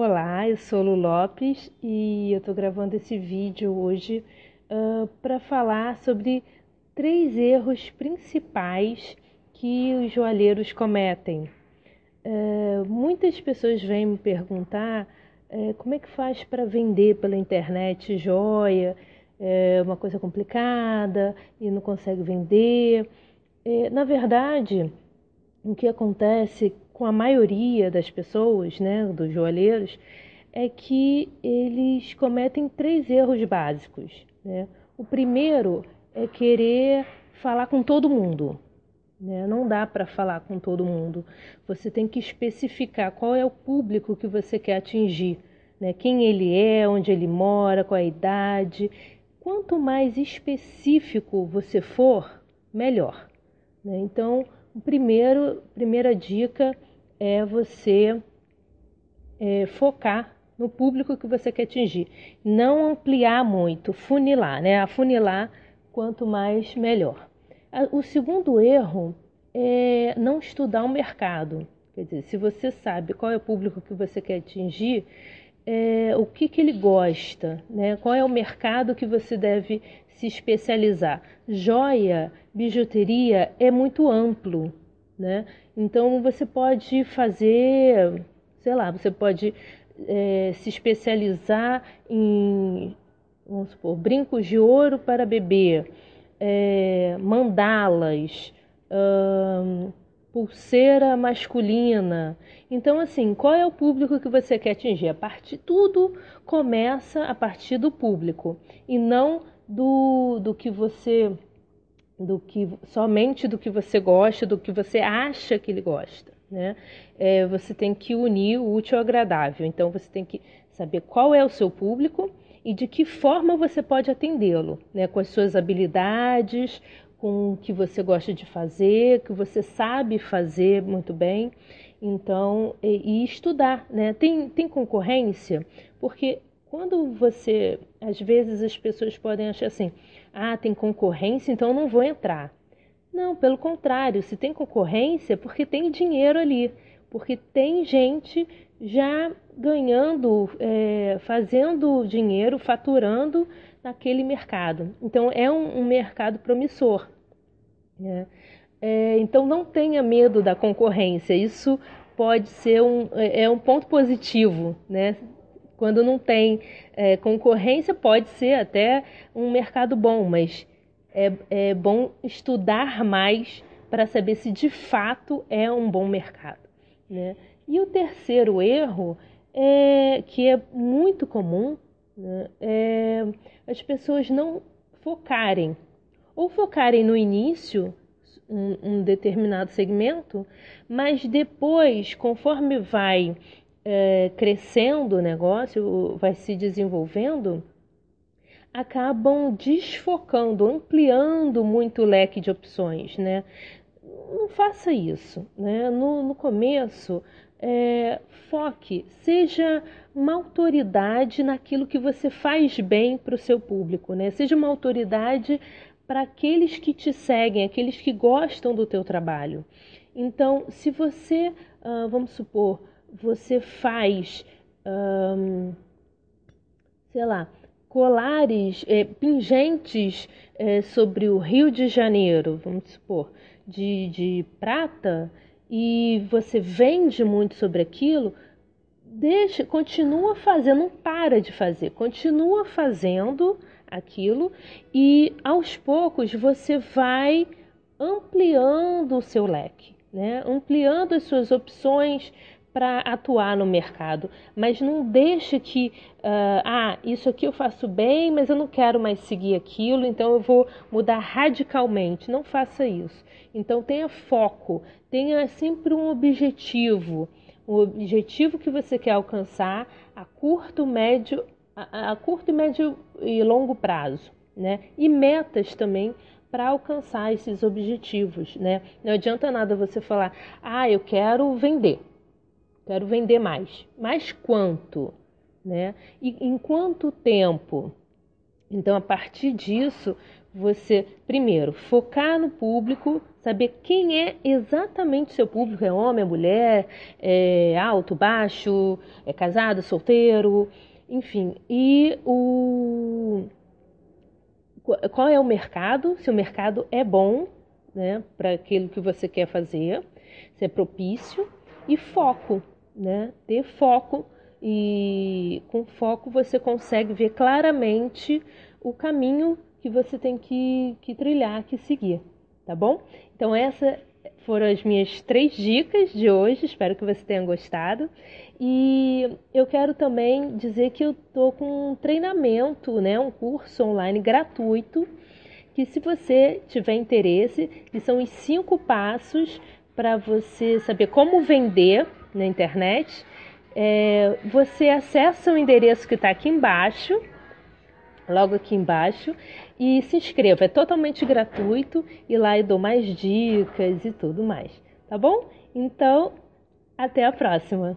Olá, eu sou Lu Lopes e eu estou gravando esse vídeo hoje uh, para falar sobre três erros principais que os joalheiros cometem. Uh, muitas pessoas vêm me perguntar uh, como é que faz para vender pela internet joia, é uma coisa complicada e não consegue vender. É, na verdade, o que acontece com a maioria das pessoas, né, dos joalheiros, é que eles cometem três erros básicos. Né? O primeiro é querer falar com todo mundo. Né? Não dá para falar com todo mundo. Você tem que especificar qual é o público que você quer atingir, né? quem ele é, onde ele mora, qual a idade. Quanto mais específico você for, melhor. Né? Então, primeiro, primeira dica é você é, focar no público que você quer atingir. Não ampliar muito, funilar, né? Afunilar quanto mais melhor. O segundo erro é não estudar o mercado. Quer dizer, se você sabe qual é o público que você quer atingir, é, o que, que ele gosta, né? qual é o mercado que você deve se especializar. Joia, bijuteria é muito amplo, né? Então você pode fazer, sei lá, você pode é, se especializar em, vamos supor, brincos de ouro para bebê, é, mandalas, hum, pulseira masculina. Então, assim, qual é o público que você quer atingir? A partir tudo começa a partir do público e não do, do que você do que somente do que você gosta, do que você acha que ele gosta. Né? É, você tem que unir o útil ao agradável. Então você tem que saber qual é o seu público e de que forma você pode atendê-lo, né? com as suas habilidades, com o que você gosta de fazer, que você sabe fazer muito bem. Então, e, e estudar, né? Tem, tem concorrência, porque quando você, às vezes as pessoas podem achar assim, ah, tem concorrência, então não vou entrar. Não, pelo contrário, se tem concorrência, é porque tem dinheiro ali, porque tem gente já ganhando, é, fazendo dinheiro, faturando naquele mercado. Então é um, um mercado promissor. Né? É, então não tenha medo da concorrência. Isso pode ser um, é, é um ponto positivo, né? Quando não tem é, concorrência, pode ser até um mercado bom, mas é, é bom estudar mais para saber se de fato é um bom mercado. Né? E o terceiro erro, é, que é muito comum, né, é as pessoas não focarem, ou focarem no início, um, um determinado segmento, mas depois, conforme vai é, crescendo o negócio, vai se desenvolvendo, acabam desfocando, ampliando muito o leque de opções, né? Não faça isso, né? No, no começo, é, foque, seja uma autoridade naquilo que você faz bem para o seu público, né? Seja uma autoridade para aqueles que te seguem, aqueles que gostam do teu trabalho. Então, se você, uh, vamos supor, você faz, sei lá, colares, é, pingentes é, sobre o Rio de Janeiro, vamos supor, de, de prata, e você vende muito sobre aquilo, deixa, continua fazendo, não para de fazer, continua fazendo aquilo e aos poucos você vai ampliando o seu leque, né? ampliando as suas opções para atuar no mercado, mas não deixe que, uh, ah, isso aqui eu faço bem, mas eu não quero mais seguir aquilo, então eu vou mudar radicalmente. Não faça isso. Então tenha foco, tenha sempre um objetivo, um objetivo que você quer alcançar a curto, médio, a, a curto, médio e longo prazo, né? E metas também para alcançar esses objetivos, né? Não adianta nada você falar, ah, eu quero vender. Quero vender mais. Mas quanto? Né? E em quanto tempo? Então, a partir disso, você, primeiro, focar no público, saber quem é exatamente seu público: é homem, é mulher, é alto, baixo, é casado, solteiro, enfim. E o. Qual é o mercado? Se o mercado é bom né, para aquilo que você quer fazer, se é propício, e foco, né? Ter foco e com foco você consegue ver claramente o caminho que você tem que, que trilhar, que seguir, tá bom? Então, essas foram as minhas três dicas de hoje, espero que você tenha gostado. E eu quero também dizer que eu tô com um treinamento, né, um curso online gratuito, que se você tiver interesse, que são os cinco passos para você saber como vender na internet. É, você acessa o endereço que está aqui embaixo, logo aqui embaixo, e se inscreva. É totalmente gratuito e lá eu dou mais dicas e tudo mais, tá bom? Então, até a próxima!